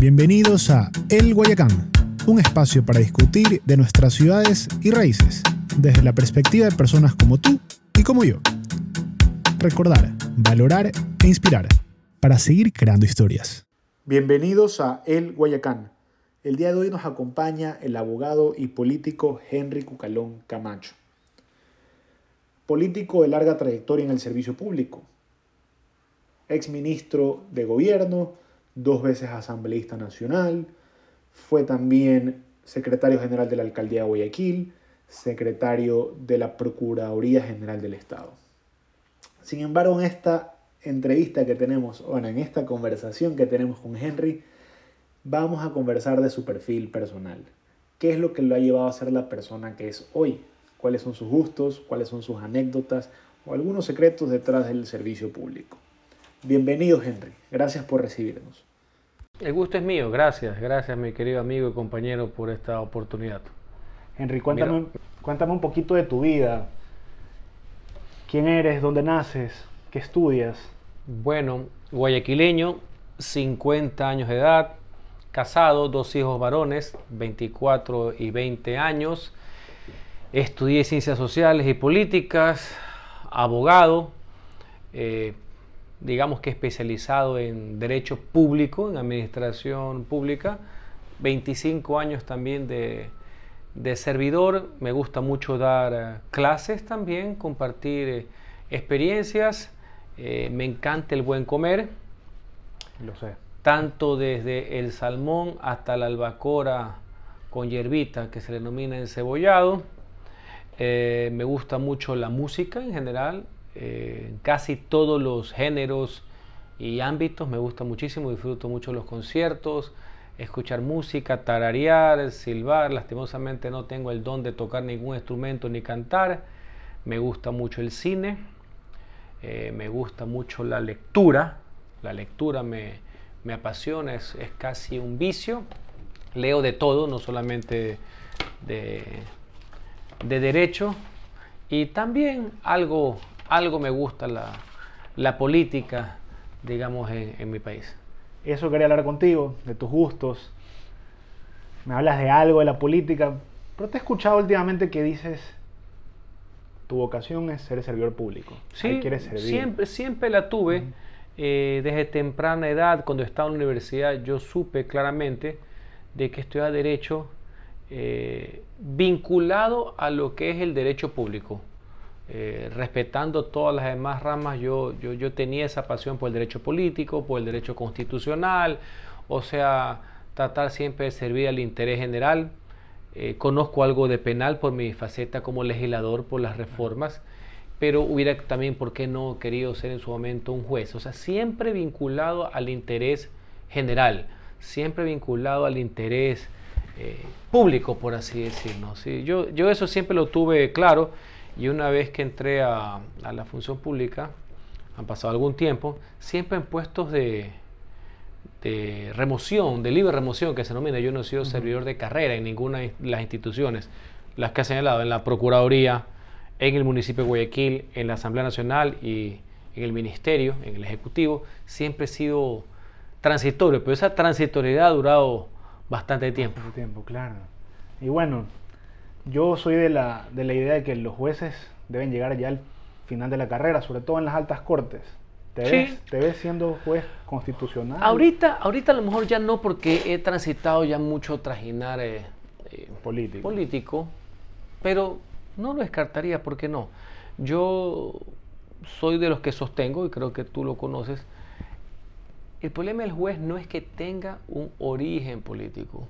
Bienvenidos a El Guayacán, un espacio para discutir de nuestras ciudades y raíces, desde la perspectiva de personas como tú y como yo. Recordar, valorar e inspirar para seguir creando historias. Bienvenidos a El Guayacán. El día de hoy nos acompaña el abogado y político Henry Cucalón Camacho. Político de larga trayectoria en el servicio público. Ex ministro de gobierno, dos veces asambleísta nacional, fue también secretario general de la Alcaldía de Guayaquil, secretario de la Procuraduría General del Estado. Sin embargo, en esta entrevista que tenemos, bueno, en esta conversación que tenemos con Henry, vamos a conversar de su perfil personal. ¿Qué es lo que lo ha llevado a ser la persona que es hoy? ¿Cuáles son sus gustos? ¿Cuáles son sus anécdotas? O algunos secretos detrás del servicio público. Bienvenido, Henry. Gracias por recibirnos. El gusto es mío, gracias, gracias mi querido amigo y compañero por esta oportunidad. Henry, cuéntame, cuéntame un poquito de tu vida. ¿Quién eres? ¿Dónde naces? ¿Qué estudias? Bueno, guayaquileño, 50 años de edad, casado, dos hijos varones, 24 y 20 años. Estudié ciencias sociales y políticas, abogado. Eh, digamos que especializado en derecho público, en administración pública, 25 años también de, servidor, me gusta mucho dar eh, clases también, compartir eh, experiencias, eh, me encanta el buen comer, lo sé, tanto desde el salmón hasta la albacora con hierbita que se denomina encebollado, me gusta mucho la música en general, eh, casi todos los géneros y ámbitos. Me gusta muchísimo, disfruto mucho los conciertos, escuchar música, tararear, silbar. Lastimosamente no tengo el don de tocar ningún instrumento ni cantar. Me gusta mucho el cine, eh, me gusta mucho la lectura. La lectura me, me apasiona, es, es, casi un vicio. Leo de todo, no solamente de, de derecho. Y también algo, algo me gusta la, política, digamos, en, mi país. Eso quería hablar contigo, de tus gustos. Me hablas de algo de la política, pero te he escuchado últimamente que dices, tu vocación es ser servidor público. Sí, Siempre, siempre la tuve. Eh, desde temprana edad, cuando estaba en la universidad, yo supe claramente de que estudiaba derecho eh, vinculado a lo que es el derecho público. Eh, respetando todas las demás ramas, yo, yo, tenía esa pasión por el derecho político, por el derecho constitucional, o sea, tratar siempre de servir al interés general. Eh, conozco algo de penal por mi faceta como legislador por las reformas, pero hubiera también, ¿por qué no querido ser en su momento un juez? O sea, siempre vinculado al interés general, siempre vinculado al interés eh, público, por así decirlo. ¿sí? Yo, yo eso siempre lo tuve claro y una vez que entré a, la función pública, han pasado algún tiempo, siempre en puestos de, remoción, de libre remoción, que se denomina. Yo no he sido servidor de carrera en ninguna de las instituciones, las que ha señalado, en la Procuraduría, en el municipio de Guayaquil, en la Asamblea Nacional y en el Ministerio, en el Ejecutivo, siempre he sido transitorio, pero esa transitoriedad ha durado bastante tiempo. Bastante tiempo, claro. Y bueno, yo soy de la, de la idea de que los jueces deben llegar ya al final de la carrera, sobre todo en las altas cortes. ¿Te, ves, ¿Te ves siendo juez constitucional? Ahorita, ahorita a lo mejor ya no, porque he transitado ya mucho trajinar eh, eh, político. político, pero no lo descartaría, ¿por qué no? Yo soy de los que sostengo, y creo que tú lo conoces, el problema del juez no es que tenga un origen político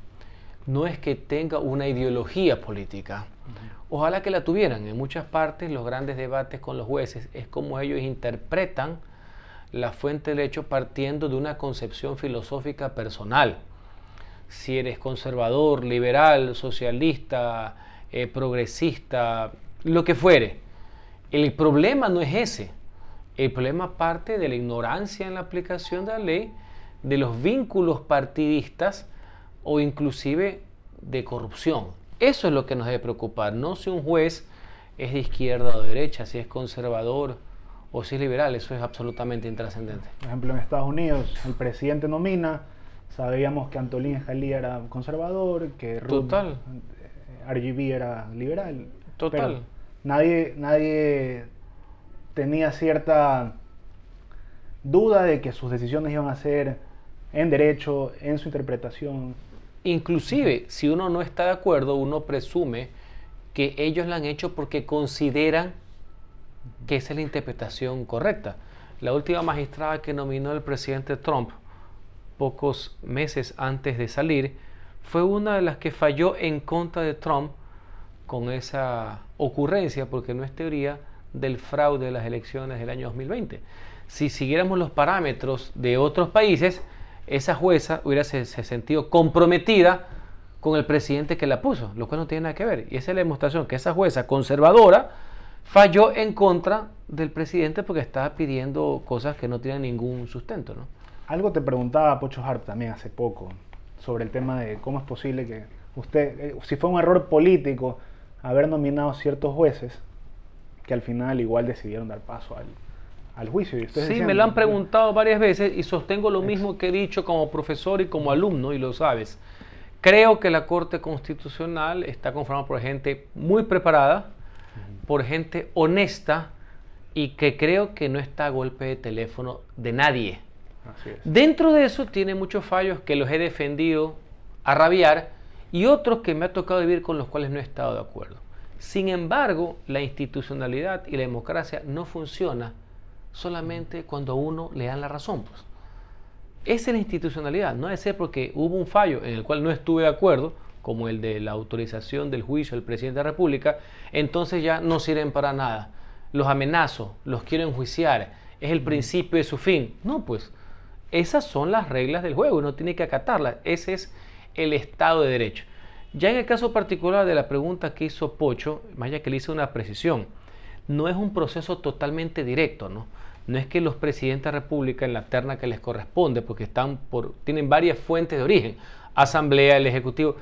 no es que tenga una ideología política. Ojalá que la tuvieran. En muchas partes los grandes debates con los jueces es como ellos interpretan la fuente del hecho partiendo de una concepción filosófica personal. Si eres conservador, liberal, socialista, eh, progresista, lo que fuere. El problema no es ese. El problema parte de la ignorancia en la aplicación de la ley, de los vínculos partidistas o inclusive de corrupción. Eso es lo que nos debe preocupar, no si un juez es de izquierda o de derecha, si es conservador o si es liberal, eso es absolutamente intrascendente. Por ejemplo, en Estados Unidos el presidente nomina sabíamos que Antolín Jalí era conservador, que Ruth Total. eh, RGB era liberal. Total. Pero nadie, nadie tenía cierta duda de que sus decisiones iban a ser en derecho, en su interpretación. Inclusive, si uno no está de acuerdo, uno presume que ellos la han hecho porque consideran que es la interpretación correcta. La última magistrada que nominó el presidente Trump, pocos meses antes de salir, fue una de las que falló en contra de Trump con esa ocurrencia, porque no es teoría del fraude de las elecciones del año 2020. Si siguiéramos los parámetros de otros países, esa jueza hubiera se, se sentido comprometida con el presidente que la puso, lo cual no tiene nada que ver. Y esa es la demostración que esa jueza conservadora falló en contra del presidente porque estaba pidiendo cosas que no tienen ningún sustento. ¿no? Algo te preguntaba Pocho Harp también hace poco sobre el tema de cómo es posible que usted, eh, si fue un error político haber nominado ciertos jueces que al final igual decidieron dar paso al, al juicio. Y Sí, decían, me lo han preguntado varias veces y sostengo lo mismo que he dicho como profesor y como alumno, y lo sabes. Creo que la Corte Constitucional está conformada por gente muy preparada, por gente honesta y que creo que no está a golpe de teléfono de nadie. Así es. Dentro de eso tiene muchos fallos que los he defendido a rabiar y otros que me ha tocado vivir con los cuales no he estado de acuerdo. Sin embargo, la institucionalidad y la democracia no funciona solamente cuando a uno le dan la razón. Pues. Esa es la institucionalidad, no debe ser porque hubo un fallo en el cual no estuve de acuerdo, como el de la autorización del juicio del presidente de la República, entonces ya no sirven para nada. Los amenazo, los quiero enjuiciar, es el principio de su fin. No, pues esas son las reglas del juego, uno tiene que acatarlas. Ese es el Estado de Derecho. Ya en el caso particular de la pregunta que hizo Pocho, más ya que le hice una precisión, no es un proceso totalmente directo, ¿no? No es que los presidentes de la República en la terna que les corresponde, porque están por, tienen varias fuentes de origen, Asamblea, el Ejecutivo,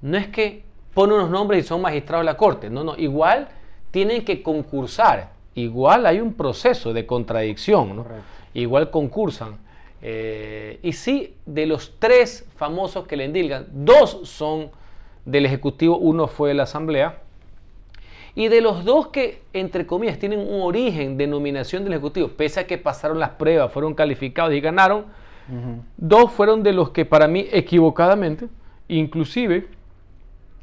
no es que ponen unos nombres y son magistrados de la Corte, no, no, igual tienen que concursar, igual hay un proceso de contradicción, ¿no? Igual concursan. Eh, y sí, de los tres famosos que le endilgan, dos son del Ejecutivo, uno fue de la Asamblea. Y de los dos que, entre comillas, tienen un origen de nominación del Ejecutivo, pese a que pasaron las pruebas, fueron calificados y ganaron, dos fueron de los que para mí equivocadamente, inclusive,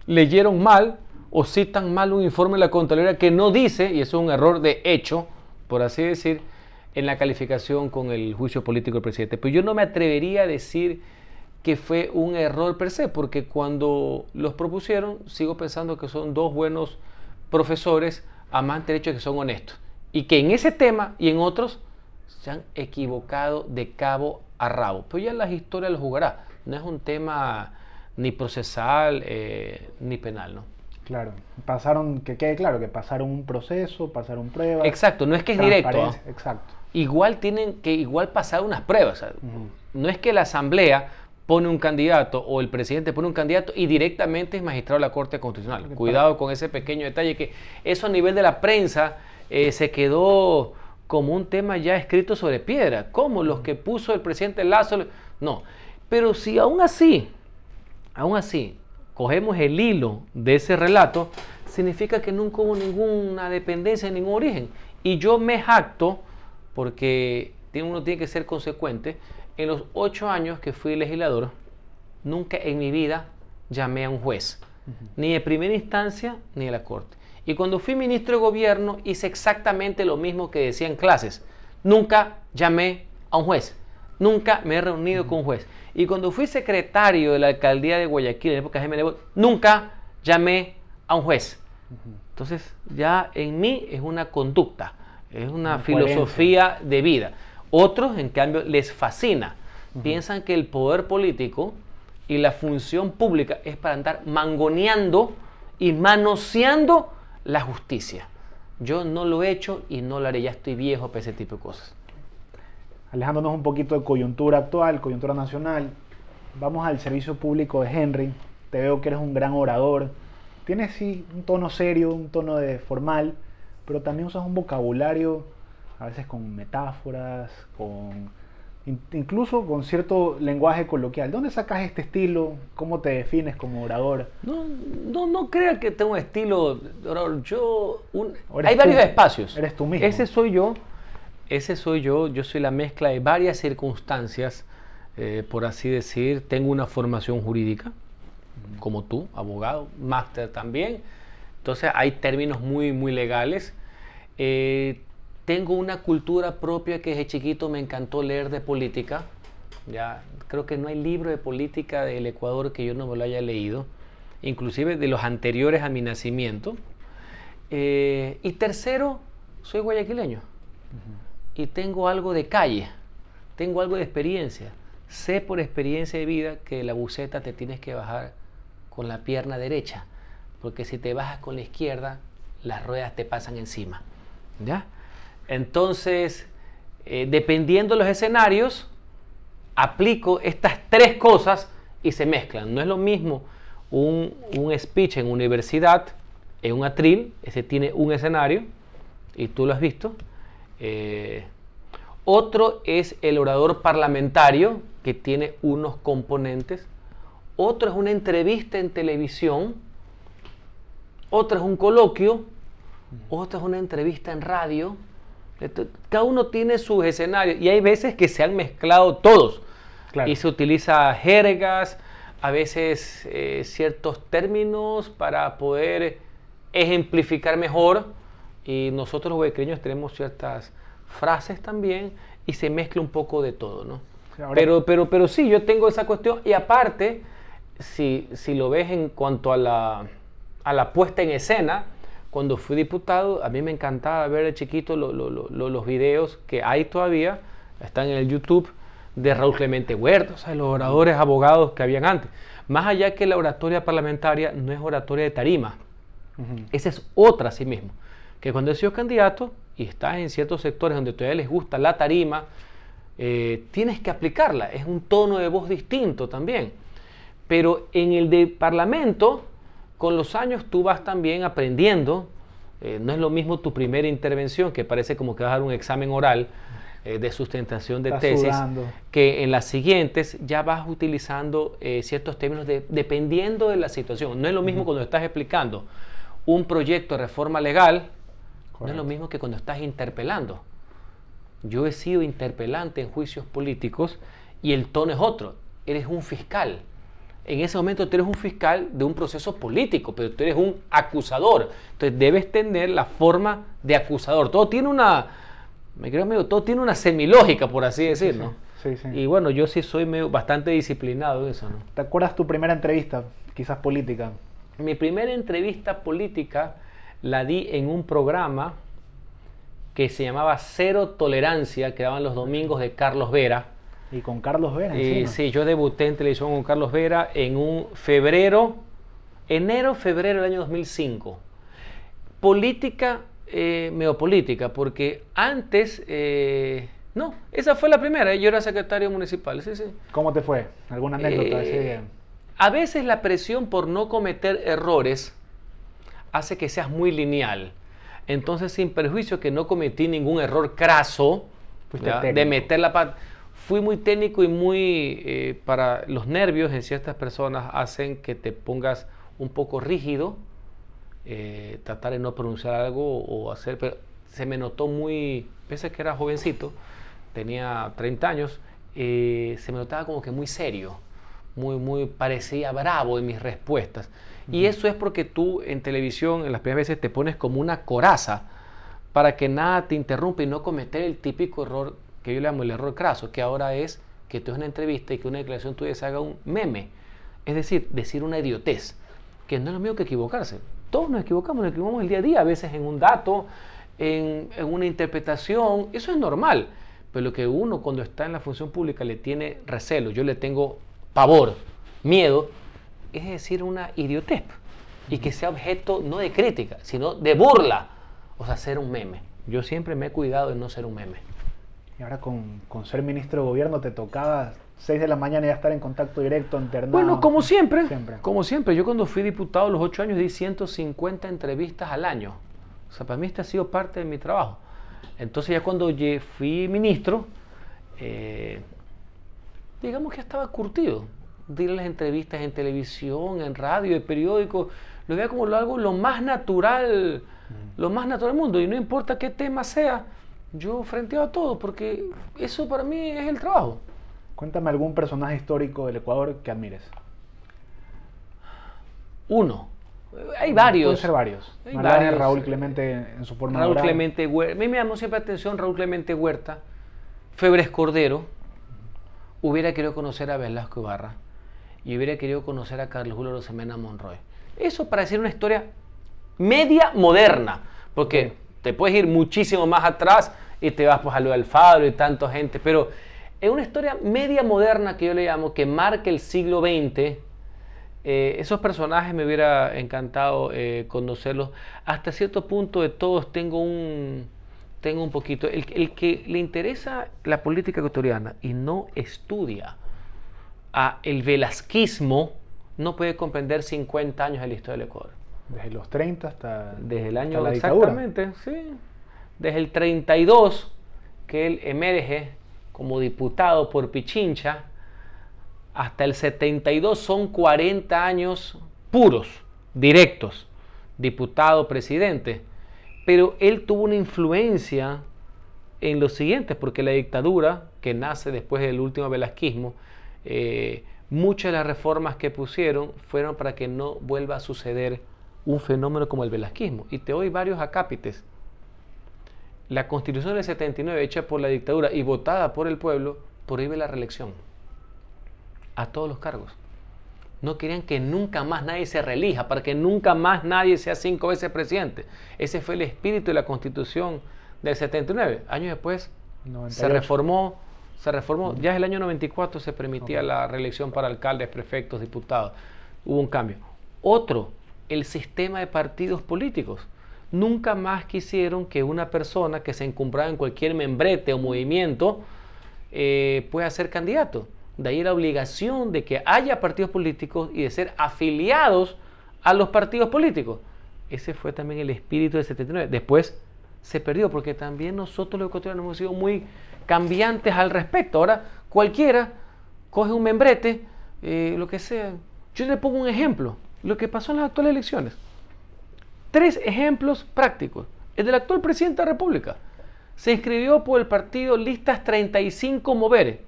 leyeron mal o citan mal un informe de la Contraloría que no dice, y eso es un error de hecho, por así decir, en la calificación con el juicio político del presidente. Pero yo no me atrevería a decir que fue un error per se, porque cuando los propusieron, sigo pensando que son dos buenos profesores amantes del hecho de que son honestos. Y que en ese tema y en otros se han equivocado de cabo a rabo. Pero ya las historias lo jugará. No es un tema ni procesal eh, ni penal, ¿no? Claro, pasaron, que quede claro, que pasaron un proceso, pasaron pruebas. Exacto, no es que es directo. ¿ah? Exacto. Igual tienen que igual pasar unas pruebas. No es que la asamblea pone un candidato o el presidente pone un candidato y directamente es magistrado de la Corte Constitucional. Cuidado con ese pequeño detalle que eso a nivel de la prensa eh, se quedó como un tema ya escrito sobre piedra, como los que puso el presidente Lazo. No, pero si aún así, aún así, cogemos el hilo de ese relato, significa que nunca hubo ninguna dependencia, ningún origen. Y yo me jacto, porque uno tiene que ser consecuente, en los ocho años que fui legislador, nunca en mi vida llamé a un juez, ni de primera instancia ni de la corte. Y cuando fui ministro de gobierno hice exactamente lo mismo que decía en clases. Nunca llamé a un juez, nunca me he reunido con un juez. Y cuando fui secretario de la alcaldía de Guayaquil en la época de Nebot, nunca llamé a un juez. Entonces ya en mí es una conducta, es una Una filosofía de vida. Otros, en cambio, les fascina. Piensan que el poder político y la función pública es para andar mangoneando y manoseando la justicia. Yo no lo he hecho y no lo haré, ya estoy viejo para ese tipo de cosas. Alejándonos un poquito de coyuntura actual, coyuntura nacional, vamos al servicio público de Henry. Te veo que eres un gran orador. Tienes sí un tono serio, un tono de formal, pero también usas un vocabulario a veces con metáforas, con incluso con cierto lenguaje coloquial. ¿Dónde sacas este estilo? ¿Cómo te defines como orador? No, no, no crea que tengo un estilo. Yo, hay varios espacios. Eres tú mismo. Ese soy yo. Ese soy yo. Yo soy la mezcla de varias circunstancias, eh, por así decir. Tengo una formación jurídica, como tú, abogado, máster también. Entonces hay términos muy, muy legales. Eh, tengo una cultura propia que desde chiquito me encantó leer de política. Ya, creo que no hay libro de política del Ecuador que yo no me lo haya leído, inclusive de los anteriores a mi nacimiento. Eh, y tercero, soy guayaquileño y tengo algo de calle, tengo algo de experiencia. Sé por experiencia de vida que la buceta te tienes que bajar con la pierna derecha, porque si te bajas con la izquierda, las ruedas te pasan encima. ¿Ya? Entonces, eh, dependiendo de los escenarios, aplico estas tres cosas y se mezclan. No es lo mismo un, speech en universidad, en un atril, ese tiene un escenario, y tú lo has visto. Eh, otro es el orador parlamentario, que tiene unos componentes. Otro es una entrevista en televisión. Otro es un coloquio. Otro es una entrevista en radio cada uno tiene sus escenarios y hay veces que se han mezclado todos. Y se utiliza jergas, a veces eh, ciertos términos para poder ejemplificar mejor. Y nosotros los huequeños tenemos ciertas frases también y se mezcla un poco de todo, ¿no? pero, pero, pero sí, yo tengo esa cuestión. Y aparte, si, si lo ves en cuanto a la, a la puesta en escena, cuando fui diputado, a mí me encantaba ver de chiquito los videos que hay todavía, están en el YouTube, de Raúl Clemente Huerta, o sea, los oradores abogados que habían antes. Más allá que la oratoria parlamentaria no es oratoria de tarima, esa es otra sí mismo. Que cuando he sido candidato y estás en ciertos sectores donde todavía les gusta la tarima, eh, tienes que aplicarla, es un tono de voz distinto también. Pero en el de parlamento, con los años tú vas también aprendiendo. Eh, no es lo mismo tu primera intervención, que parece como que vas a dar un examen oral eh, de sustentación de tesis, que en las siguientes ya vas utilizando eh, ciertos términos dependiendo de la situación. No es lo mismo cuando estás explicando un proyecto de reforma legal, no es lo mismo que cuando estás interpelando. Yo he sido interpelante en juicios políticos y el tono es otro. Eres un fiscal en ese momento tú eres un fiscal de un proceso político, pero tú eres un acusador. Entonces debes tener la forma de acusador. Todo tiene una, me creo amigo, todo tiene una semilógica, por así decirlo. Sí, sí, y bueno, yo sí soy bastante disciplinado en eso. ¿no? ¿Te acuerdas tu primera entrevista, quizás política? Mi primera entrevista política la di en un programa que se llamaba Cero Tolerancia, que daban los domingos de Carlos Vera y con Carlos Vera. Y, sí, yo debuté en televisión con Carlos Vera en un febrero, enero, febrero del año 2005. Política, eh, meopolítica, porque antes, eh, no, esa fue la primera, yo era secretario municipal. Sí, sí. ¿Cómo te fue? ¿Alguna anécdota? A veces la presión por no cometer errores hace que seas muy lineal. Entonces, sin perjuicio que no cometí ningún error craso de meter la pata fui muy técnico y muy eh, para los nervios en ciertas personas hacen que te pongas un poco rígido, eh, tratar de no pronunciar algo o hacer, pero se me notó muy, pese a que era jovencito, tenía 30 años, eh, se me notaba como que muy serio, muy, muy, parecía bravo en mis respuestas. Y eso es porque tú en televisión, en las primeras veces, te pones como una coraza para que nada te interrumpa y no cometer el típico error que yo le llamo el error craso, que ahora es que tú es una entrevista y que una declaración tuya se haga un meme. Es decir, decir una idiotez, que no es lo mismo que equivocarse. Todos nos equivocamos, nos equivocamos el día a día, a veces en un dato, en, una interpretación, eso es normal. Pero lo que uno cuando está en la función pública le tiene recelo, yo le tengo pavor, miedo, es decir una idiotez. Y que sea objeto no de crítica, sino de burla. O sea, ser un meme. Yo siempre me he cuidado de no ser un meme. Y ahora con, ser ministro de gobierno te tocaba 6 de la mañana ya estar en contacto directo, internado. Bueno, como siempre, como siempre. Yo cuando fui diputado a los 8 años di 150 entrevistas al año. O sea, para mí este ha sido parte de mi trabajo. Entonces ya cuando fui ministro, eh, digamos que estaba curtido. Dile las entrevistas en televisión, en radio, en periódico, lo veía como algo lo más natural, lo más natural del mundo. Y no importa qué tema sea, yo frenteaba todo, porque eso para mí es el trabajo. Cuéntame algún personaje histórico del Ecuador que admires. Uno. Hay varios. Pueden ser varios. Hay varios. Raúl Clemente en su forma Raúl. Clemente Huerta. A mí me llamó siempre la atención Raúl Clemente Huerta. Febres Cordero. Hubiera querido conocer a Velasco Ibarra. Y hubiera querido conocer a Carlos Julio Rosemena Monroy. Eso para decir una historia media moderna. Porque te puedes ir muchísimo más atrás y te vas pues, a lo de Alfaro y tanta gente. Pero es una historia media moderna que yo le llamo, que marca el siglo XX. Eh, esos personajes me hubiera encantado eh, conocerlos. Hasta cierto punto de todos tengo un, tengo un poquito. El, el que le interesa la política ecuatoriana y no estudia a el velasquismo no puede comprender 50 años de la historia del Ecuador. Desde los 30 hasta, Desde el año la dictadura. exactamente, sí. Desde el 32 que él emerge como diputado por Pichincha hasta el 72 son 40 años puros, directos, diputado, presidente. Pero él tuvo una influencia en los siguientes, porque la dictadura, que nace después del último velasquismo, eh, muchas de las reformas que pusieron fueron para que no vuelva a suceder un fenómeno como el velasquismo. Y te doy varios acápites. La constitución del 79, hecha por la dictadura y votada por el pueblo, prohíbe la reelección a todos los cargos. No querían que nunca más nadie se reelija, para que nunca más nadie sea cinco veces presidente. Ese fue el espíritu de la constitución del 79. Años después se 98. reformó, se reformó. Ya en el año 94 se permitía la reelección para alcaldes, prefectos, diputados. Hubo un cambio. Otro, el sistema de partidos políticos. Nunca más quisieron que una persona que se encumbraba en cualquier membrete o movimiento eh, pueda ser candidato. De ahí la obligación de que haya partidos políticos y de ser afiliados a los partidos políticos. Ese fue también el espíritu del 79. Después se perdió porque también nosotros los ecuatorianos hemos sido muy cambiantes al respecto. Ahora cualquiera coge un membrete, eh, lo que sea. Yo le pongo un ejemplo, lo que pasó en las actuales elecciones. Tres ejemplos prácticos. El del actual presidente de la República se inscribió por el partido Listas 35 Moveres.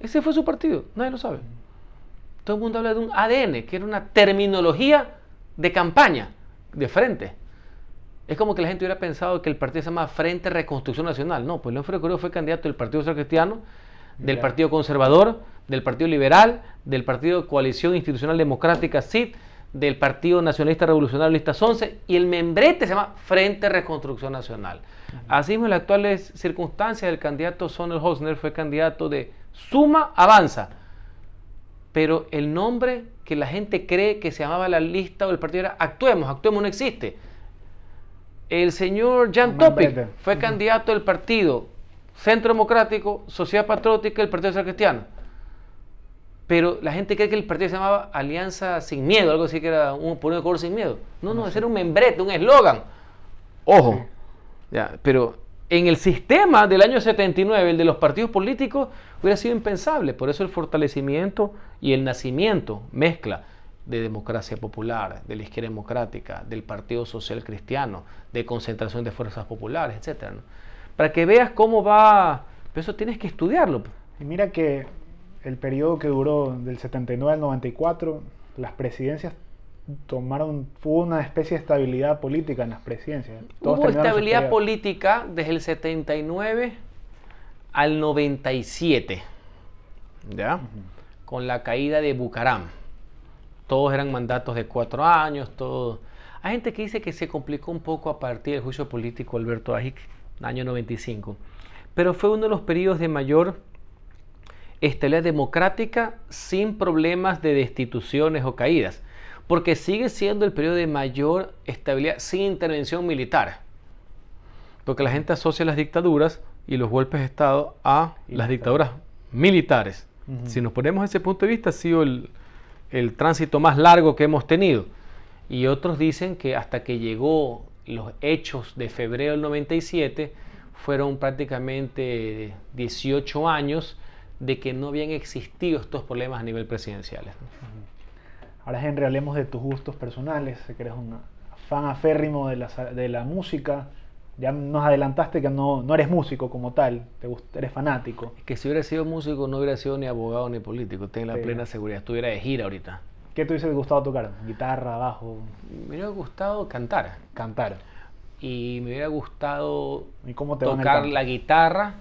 Ese fue su partido, nadie lo sabe. Todo el mundo habla de un ADN, que era una terminología de campaña, de frente. Es como que la gente hubiera pensado que el partido se llama Frente Reconstrucción Nacional. No, pues León Freddy Correa fue candidato del Partido Social Cristiano, del. Partido Conservador, del Partido Liberal, del Partido Coalición Institucional Democrática CID, del Partido Nacionalista Revolucionario Listas 11 y el membrete se llama Frente Reconstrucción Nacional. Asimismo, en las actuales circunstancias, el candidato Sonel Hosner fue candidato de Suma Avanza, pero el nombre que la gente cree que se llamaba la lista o el partido era Actuemos, Actuemos no existe. El señor Jan Topic fue candidato del partido Centro Democrático, Sociedad Patriótica y el Partido Social Cristiano. Pero la gente cree que el partido se llamaba Alianza Sin Miedo, algo así que era un por un Ecuador sin miedo. No, no, ese era un membrete, un eslogan. Ojo. Ya, pero en el sistema del año 79, el de los partidos políticos, hubiera sido impensable. Por eso el fortalecimiento y el nacimiento, mezcla de democracia popular, de la izquierda democrática, del Partido Social Cristiano, de concentración de fuerzas populares, etc. Para que veas cómo va... Pero eso tienes que estudiarlo. Y mira que el periodo que duró del 79 al 94, las presidencias tomaron, hubo una especie de estabilidad política en las presidencias. Todos Hubo estabilidad política desde el 79 al 97, ¿ya? Con la caída de Bucaram. Todos eran mandatos de cuatro años, todo. Hay gente que dice que se complicó un poco a partir del juicio político Alberto Ajic, año 95. Pero fue uno de los periodos de mayor estabilidad democrática sin problemas de destituciones o caídas, porque sigue siendo el periodo de mayor estabilidad sin intervención militar. Porque la gente asocia las dictaduras y los golpes de Estado a las dictaduras militares. Si nos ponemos ese punto de vista, ha sido el, el tránsito más largo que hemos tenido. Y otros dicen que hasta que llegó los hechos de febrero del 97, fueron prácticamente 18 años de que no habían existido estos problemas a nivel presidencial. Ahora, Henry, hablemos de tus gustos personales. Que eres un fan aférrimo de la, de la música. Ya nos adelantaste que no, no eres músico como tal, te eres fanático. que si hubiera sido músico no hubiera sido ni abogado ni político, ten la plena seguridad, estuviera de gira ahorita. ¿Qué te hubiese gustado tocar? ¿Guitarra, bajo? Me hubiera gustado cantar. Cantar. Y me hubiera gustado ¿Y cómo tocar la guitarra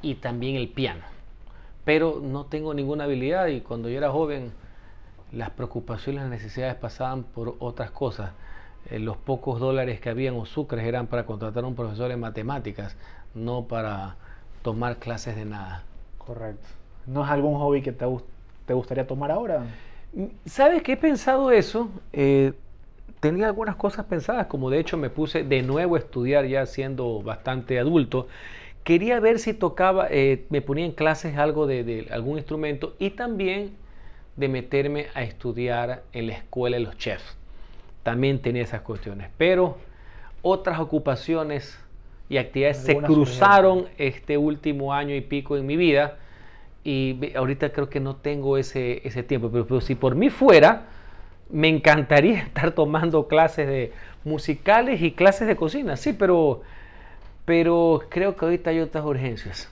y también el piano. Pero no tengo ninguna habilidad y cuando yo era joven las preocupaciones y las necesidades pasaban por otras cosas. Eh, los pocos dólares que habían o sucres eran para contratar a un profesor en matemáticas, no para tomar clases de nada. Correcto. ¿No es algún hobby que te, te gustaría tomar ahora? ¿Sabes que he pensado eso? Eh, tenía algunas cosas pensadas, como de hecho me puse de nuevo a estudiar ya siendo bastante adulto. Quería ver si tocaba, eh, me ponía en clases algo de, de algún instrumento y también de meterme a estudiar en la escuela de los chefs. También tenía esas cuestiones, pero otras ocupaciones y actividades se cruzaron este último año y pico en mi vida y ahorita creo que no tengo ese, ese tiempo, pero, si por mí fuera, me encantaría estar tomando clases de musicales y clases de cocina, sí, pero, pero creo que ahorita hay otras urgencias.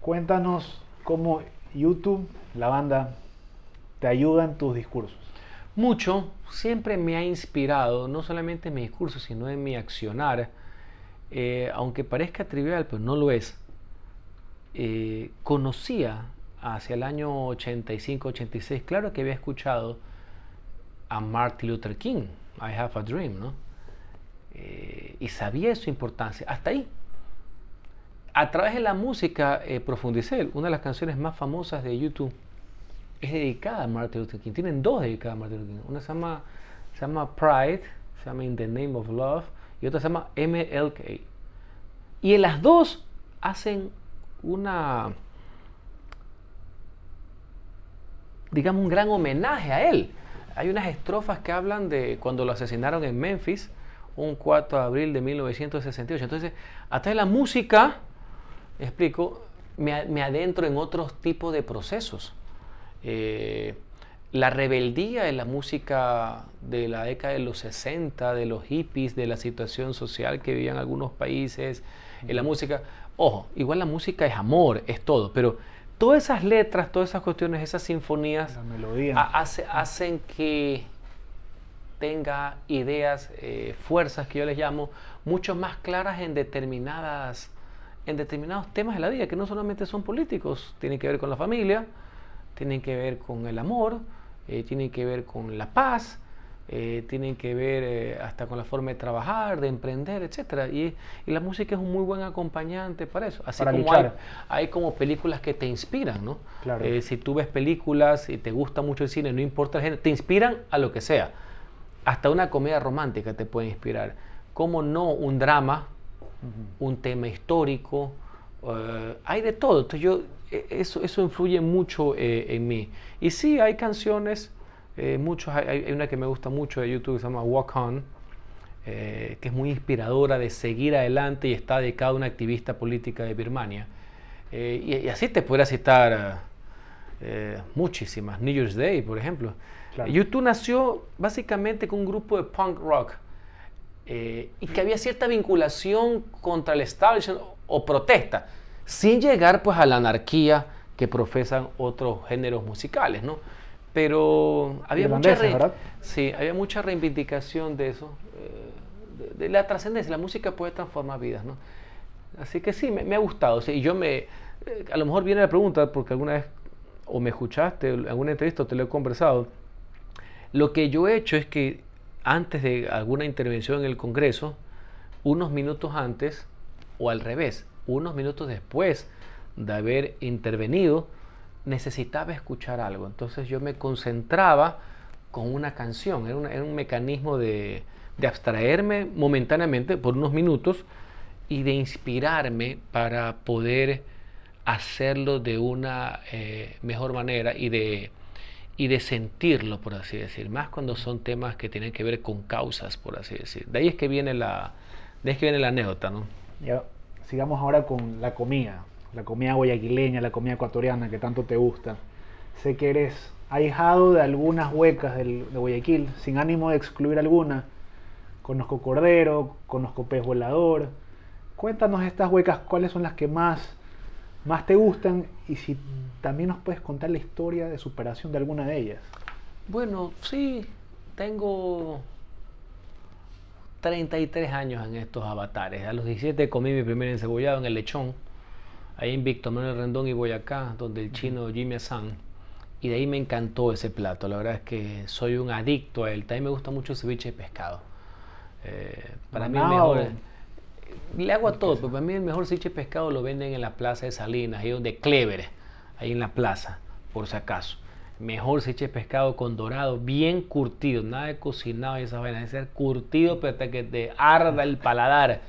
Cuéntanos cómo YouTube, la banda te ayuda en tus discursos? Mucho, siempre me ha inspirado, no solamente en mi discurso, sino en mi accionar. Eh, aunque parezca trivial, pero no lo es. Eh, conocía hacia el año 85-86, claro que había escuchado a Martin Luther King, I Have a Dream, ¿no? Eh, y sabía su importancia, hasta ahí. A través de la música profundicé, una de las canciones más famosas de YouTube es dedicada a Martin Luther King. Tienen dos dedicadas a Martin Luther King. Una se llama, se llama Pride, se llama In the Name of Love, y otra se llama MLK. Y en las dos hacen una, digamos, un gran homenaje a él. Hay unas estrofas que hablan de cuando lo asesinaron en Memphis, un 4 de abril de 1968. Entonces, hasta en la música, explico, me, me adentro en otros tipos de procesos. Eh, la rebeldía en la música de la década de los 60, de los hippies, de la situación social que vivían algunos países, en la música. Ojo, igual la música es amor, es todo, pero todas esas letras, todas esas cuestiones, esas sinfonías hacen que tenga ideas, eh, fuerzas que yo les llamo, mucho más claras en determinadas en determinados temas de la vida, que no solamente son políticos, tienen que ver con la familia, tienen que ver con el amor, eh, tienen que ver con la paz, eh, tienen que ver eh, hasta con la forma de trabajar, de emprender, etc. Y, la música es un muy buen acompañante para eso. Así como hay, como películas que te inspiran, ¿no? si tú ves películas y te gusta mucho el cine, no importa el género, te inspiran a lo que sea. Hasta una comedia romántica te puede inspirar. ¿Cómo no un drama, un tema histórico? hay de todo. Entonces yo e, eso, eso influye mucho eh, en mí. Y sí, hay canciones, eh, muchos, hay, una que me gusta mucho de YouTube que se llama Walk On, eh, que es muy inspiradora de seguir adelante y está dedicada a una activista política de Birmania. Y, así te podría citar muchísimas. New Year's Day, por ejemplo. YouTube nació básicamente con un grupo de punk rock. y que había cierta vinculación contra el establishment o protesta sin llegar pues a la anarquía que profesan otros géneros musicales, ¿no? Pero había mucha, sí, había mucha reivindicación de eso, eh, de, la trascendencia, la música puede transformar vidas, ¿no? Así que sí, me, ha gustado, sí, y yo me, eh, a lo mejor viene la pregunta, porque alguna vez o me escuchaste en alguna entrevista o te lo he conversado, lo que yo he hecho es que antes de alguna intervención en el Congreso, unos minutos antes, o al revés, unos minutos después de haber intervenido, necesitaba escuchar algo. Entonces yo me concentraba con una canción, era, un mecanismo de, abstraerme momentáneamente por unos minutos y de inspirarme para poder hacerlo de una eh, mejor manera y de, y de sentirlo, por así decir, más cuando son temas que tienen que ver con causas, por así decir. De ahí es que viene la, de ahí es que viene la anécdota, ¿no? sigamos ahora con la comida. La comida guayaquileña, la comida ecuatoriana que tanto te gusta. Sé que eres ahijado de algunas huecas de Guayaquil, sin ánimo de excluir alguna. Conozco cordero, conozco pez volador. Cuéntanos estas huecas, cuáles son las que más, más te gustan y si también nos puedes contar la historia de superación de alguna de ellas. Bueno, sí, tengo 33 años en estos avatares. A los 17 comí mi primer encebollado en el lechón, ahí en Víctor Manuel Rendón y Boyacá, donde el chino Jimmy San. Y de ahí me encantó ese plato. La verdad es que soy un adicto a él. También me gusta mucho el ceviche de pescado. Eh, para mí el mejor. Le hago a todo, pero para mí el mejor ceviche de pescado lo venden en la plaza de Salinas, ahí donde Clever, ahí en la plaza, por si acaso. Mejor ceviche de pescado con dorado, bien curtido, nada de cocinado y esas vainas, de ser curtido pero hasta que te arda el paladar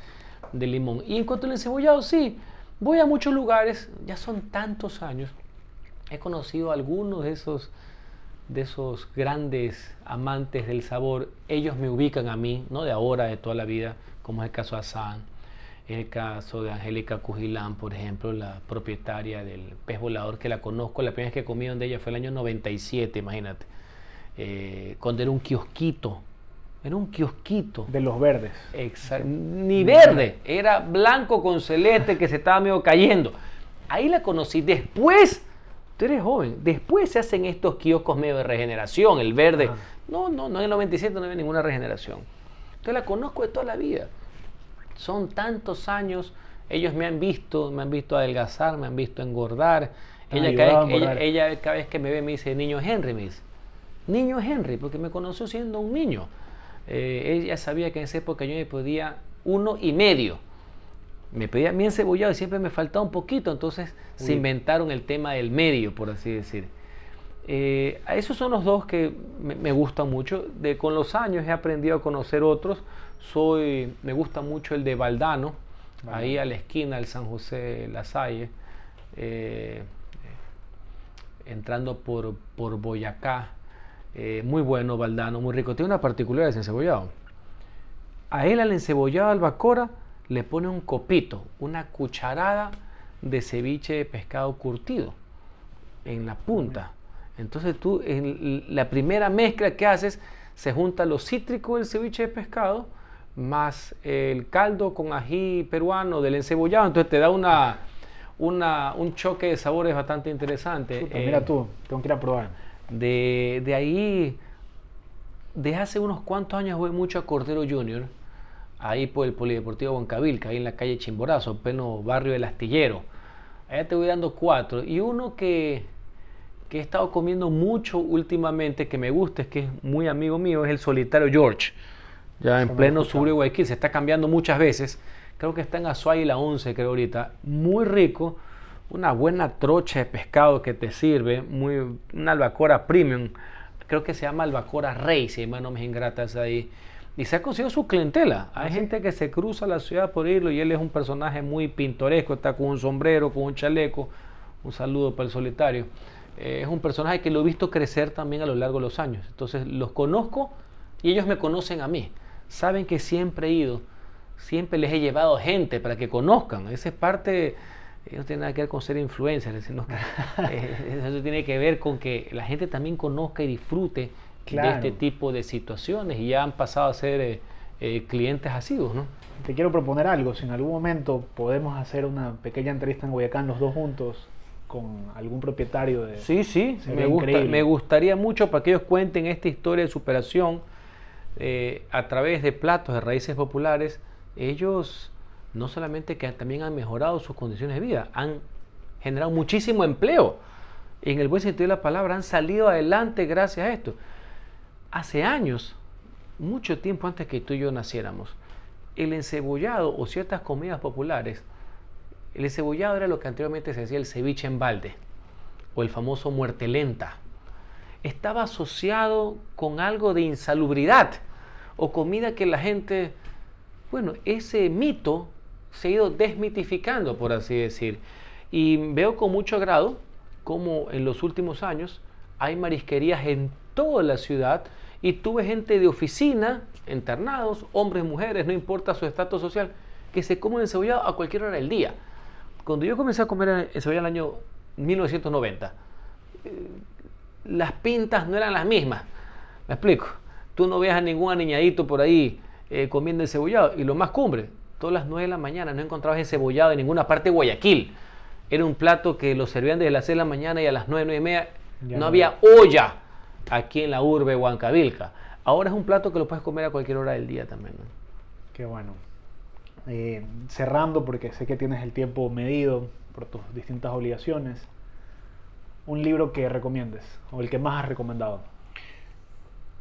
de limón. Y en cuanto al encebollado, sí, voy a muchos lugares, ya son tantos años. He conocido a algunos de esos, de esos grandes amantes del sabor. Ellos me ubican a mí, no de ahora, de toda la vida, como es el caso de Hassan, el caso de Angélica Cujilán, por ejemplo, la propietaria del pez volador, que la conozco, la primera vez que comí donde ella fue el año 97, imagínate, eh, cuando era un kiosquito, era un kiosquito. De los verdes. Exacto. Ni verde, era blanco con celeste que se estaba medio cayendo. Ahí la conocí. Después Tú eres joven. Después se hacen estos kioscos medio de regeneración, el verde. No, no, no en el 97 no había ninguna regeneración. Entonces la conozco de toda la vida. Son tantos años, ellos me han visto, me han visto adelgazar, me han visto engordar. Ella cada, vez, ella, cada, vez, que me ve me dice, niño Henry, me dice. Niño Henry, porque me conoció siendo un niño. Eh, ella sabía que en esa época yo me podía uno y medio me pedía bien cebollado y siempre me faltaba un poquito, entonces se inventaron el tema del medio, por así decir. Eh, esos son los dos que me, gustan mucho. De, con los años he aprendido a conocer otros. Soy, me gusta mucho el de Valdano, ahí a la esquina del San José La Salle, eh, entrando por, por Boyacá. Eh, muy bueno Valdano, muy rico. Tiene una particularidad ese encebollado. A él al encebollado albacora le pone un copito, una cucharada de ceviche de pescado curtido en la punta. Entonces tú, en la primera mezcla que haces, se junta lo cítrico del ceviche de pescado más el caldo con ají peruano del encebollado. Entonces te da una, una un choque de sabores bastante interesante. mira eh, tú, tengo que ir a probar. De, de ahí, de hace unos cuantos años voy mucho a Cordero Junior ahí por el Polideportivo Huancavilca, ahí en la calle Chimborazo, pleno barrio del Astillero. Allá te voy dando cuatro. Y uno que, que he estado comiendo mucho últimamente, que me gusta, es que es muy amigo mío, es el solitario George. Ya en pleno sur de Guayaquil, se está cambiando muchas veces. Creo que está en Azuay la 11, creo ahorita. Muy rico. Una buena trocha de pescado que te sirve. Muy, una albacora premium. Creo que se llama albacora rey, si no me ingratas ahí y se ha conseguido su clientela. Hay ¿Ah, gente que se cruza la ciudad por irlo y él es un personaje muy pintoresco, está con un sombrero, con un chaleco. Un saludo para el solitario. Eh, es un personaje que lo he visto crecer también a lo largo de los años. Entonces los conozco y ellos me conocen a mí. Saben que siempre he ido, siempre les he llevado gente para que conozcan. Esa es parte, no tiene nada que ver con ser influencer, sino eh, eso tiene que ver con que la gente también conozca y disfrute de este tipo de situaciones y ya han pasado a ser eh, eh, clientes asiduos, ¿no? Te quiero proponer algo, si en algún momento podemos hacer una pequeña entrevista en Guayacán los dos juntos con algún propietario de... Sí, sí, me, me, gustaría mucho para que ellos cuenten esta historia de superación eh, a través de platos de raíces populares. Ellos no solamente que también han mejorado sus condiciones de vida, han generado muchísimo empleo. En el buen sentido de la palabra, han salido adelante gracias a esto hace años, mucho tiempo antes que tú y yo naciéramos, el encebollado o ciertas comidas populares, el encebollado era lo que anteriormente se decía el ceviche en balde o el famoso muerte lenta. Estaba asociado con algo de insalubridad o comida que la gente, bueno, ese mito se ha ido desmitificando, por así decir. Y veo con mucho agrado cómo en los últimos años hay marisquerías en toda la ciudad y tuve gente de oficina, internados, hombres, mujeres, no importa su estatus social, que se comen encebollado a cualquier hora del día. cuando yo comencé a comer en Cebolla en el año 1990, eh, las pintas no eran las mismas. ¿Me explico? Tú no veas a ningún aniñadito por ahí eh, comiendo cebollado. Y lo más cumbre, todas las 9 de la mañana no encontrabas ese cebollado en ninguna parte de Guayaquil. Era un plato que lo servían desde las 6 de la mañana y a las 9, 9 y media no, había olla aquí en la urbe Huancavilca. Ahora es un plato que lo puedes comer a cualquier hora del día también. Qué bueno. Eh, cerrando, porque sé que tienes el tiempo medido por tus distintas obligaciones, un libro que recomiendes o el que más has recomendado.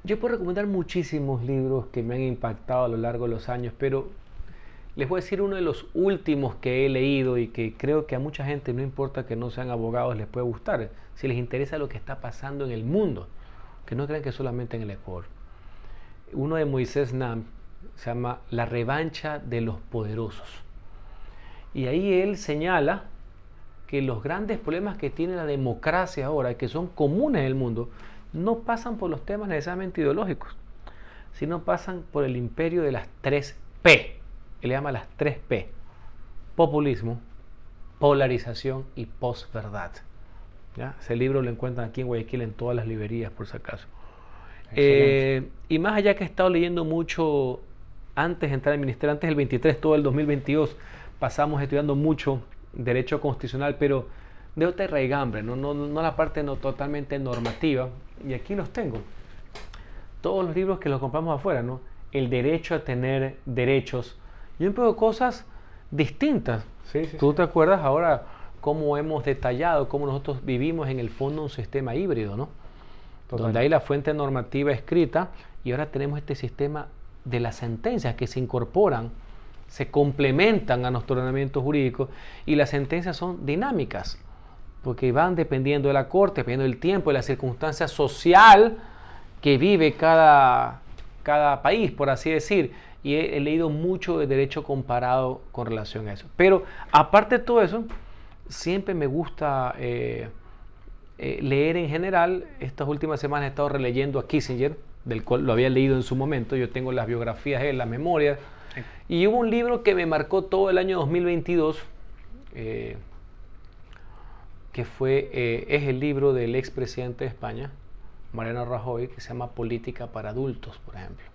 Yo puedo recomendar muchísimos libros que me han impactado a lo largo de los años, pero les voy a decir uno de los últimos que he leído y que creo que a mucha gente, no importa que no sean abogados, les puede gustar, si les interesa lo que está pasando en el mundo, que no crean que solamente en el Ecuador. Uno de Moisés Nam se llama La revancha de los poderosos. Y ahí él señala que los grandes problemas que tiene la democracia ahora, que son comunes en el mundo, no pasan por los temas necesariamente ideológicos, sino pasan por el imperio de las tres P. Él le llama las tres P. Populismo, polarización y posverdad. ¿Ya? Ese libro lo encuentran aquí en Guayaquil en todas las librerías, por si acaso. Eh, y más allá que he estado leyendo mucho antes de entrar al ministerio, antes del 23, todo el 2022, pasamos estudiando mucho derecho constitucional, pero de otra raigambre, ¿no? No, no la parte no totalmente normativa. Y aquí los tengo. Todos los libros que los compramos afuera, ¿no? El derecho a tener derechos. Y un poco cosas distintas. ¿Tú te acuerdas ahora cómo hemos detallado, cómo nosotros vivimos en el fondo un sistema híbrido, ¿no? Donde hay la fuente normativa escrita y ahora tenemos este sistema de las sentencias que se incorporan, se complementan a nuestro ordenamiento jurídico y las sentencias son dinámicas, porque van dependiendo de la corte, dependiendo del tiempo, de la circunstancia social que vive cada, cada país, por así decir. Y he, leído mucho de derecho comparado con relación a eso. Pero aparte de todo eso, siempre me gusta eh, eh, leer en general. Estas últimas semanas he estado releyendo a Kissinger, del cual lo había leído en su momento, yo tengo las biografías en la memoria, y hubo un libro que me marcó todo el año 2022, eh, que fue, es el libro del expresidente de España, Mariano Rajoy, que se llama Política para Adultos, por ejemplo.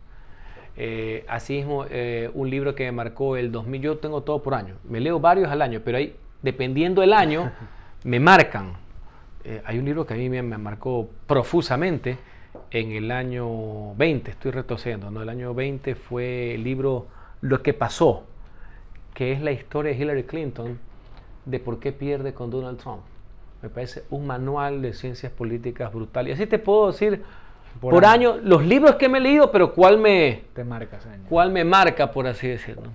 Eh, asimismo, un libro que me marcó el 2000, yo tengo todo por año, me leo varios al año, pero ahí, dependiendo del año, me marcan. hay un libro que a mí me, me marcó profusamente, en el año 20, estoy retrocediendo, ¿no? El año 20 fue el libro Lo que pasó, que es la historia de Hillary Clinton de por qué pierde con Donald Trump. Me parece un manual de ciencias políticas brutal. Y así te puedo decir por, año. los libros que me he leído, pero cuál me, te marca, cuál me marca, por así decirlo.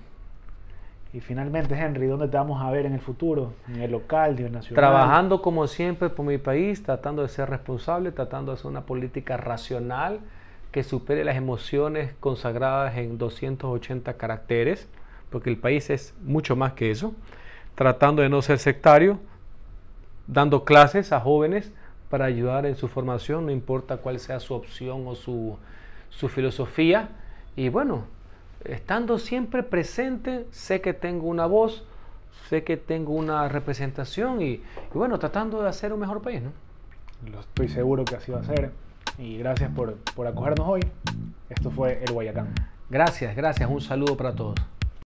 Y finalmente, Henry, ¿dónde te vamos a ver en el futuro? ¿En el local, en el nacional? Trabajando como siempre por mi país, tratando de ser responsable, tratando de hacer una política racional que supere las emociones consagradas en 280 caracteres, porque el país es mucho más que eso. Tratando de no ser sectario, dando clases a jóvenes para ayudar en su formación, no importa cuál sea su opción o su, su filosofía. Y bueno, estando siempre presente, sé que tengo una voz, sé que tengo una representación y, bueno, tratando de hacer un mejor país, ¿no? Lo estoy seguro que así va a ser. Y gracias por, por acogernos hoy. Esto fue El Guayacán. Gracias, gracias. Un saludo para todos.